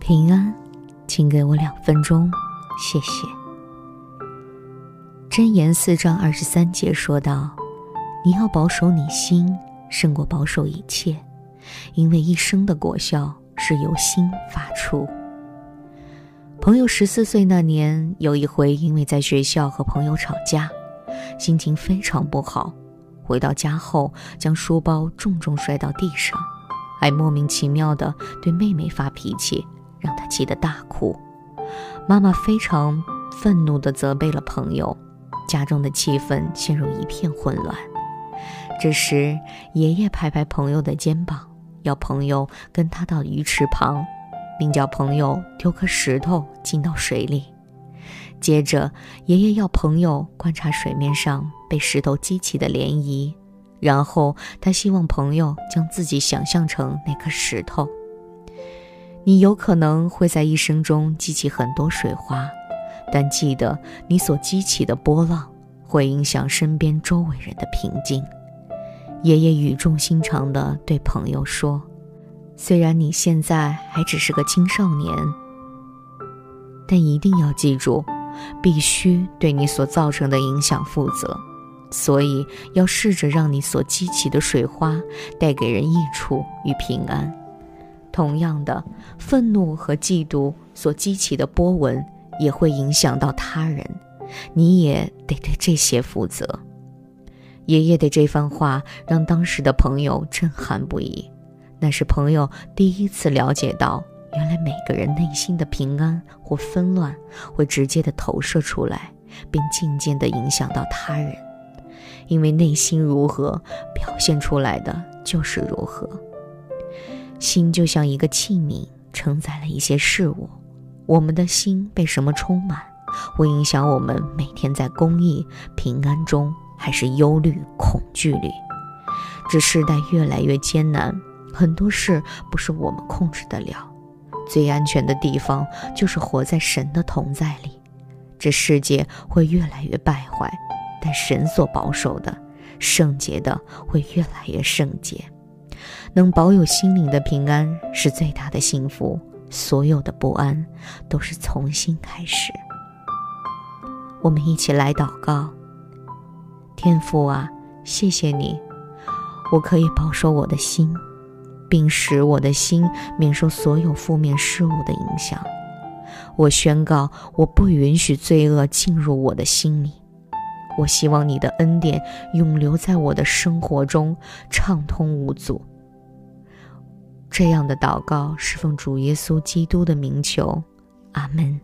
平安，请给我两分钟，谢谢。箴言四章二十三节说道：“你要保守你心，胜过保守一切，因为一生的果效是由心发出。”朋友十四岁那年，有一回因为在学校和朋友吵架，心情非常不好。回到家后，将书包重重摔到地上，还莫名其妙地对妹妹发脾气，让他气得大哭。妈妈非常愤怒地责备了朋友，家中的气氛陷入一片混乱。这时，爷爷拍拍朋友的肩膀，要朋友跟他到鱼池旁，并叫朋友丢颗石头进到水里。接着，爷爷要朋友观察水面上被石头激起的涟漪，然后他希望朋友将自己想象成那颗石头。你有可能会在一生中激起很多水花，但记得你所激起的波浪会影响身边周围人的平静。爷爷语重心长地对朋友说：“虽然你现在还只是个青少年，但一定要记住。”必须对你所造成的影响负责，所以要试着让你所激起的水花带给人益处与平安。同样的，愤怒和嫉妒所激起的波纹也会影响到他人，你也得对这些负责。爷爷的这番话让当时的朋友震撼不已，那是朋友第一次了解到。原来每个人内心的平安或纷乱会直接的投射出来，并渐渐的影响到他人。因为内心如何，表现出来的就是如何。心就像一个器皿，承载了一些事物。我们的心被什么充满，会影响我们每天在公益、平安中，还是忧虑、恐惧里。这世代越来越艰难，很多事不是我们控制得了。最安全的地方就是活在神的同在里。这世界会越来越败坏，但神所保守的、圣洁的会越来越圣洁。能保有心灵的平安是最大的幸福，所有的不安都是从心开始。我们一起来祷告：天父啊，谢谢你，我可以保守我的心。并使我的心免受所有负面事物的影响。我宣告，我不允许罪恶进入我的心里。我希望你的恩典永留在我的生活中，畅通无阻。这样的祷告是奉主耶稣基督的名求，阿门。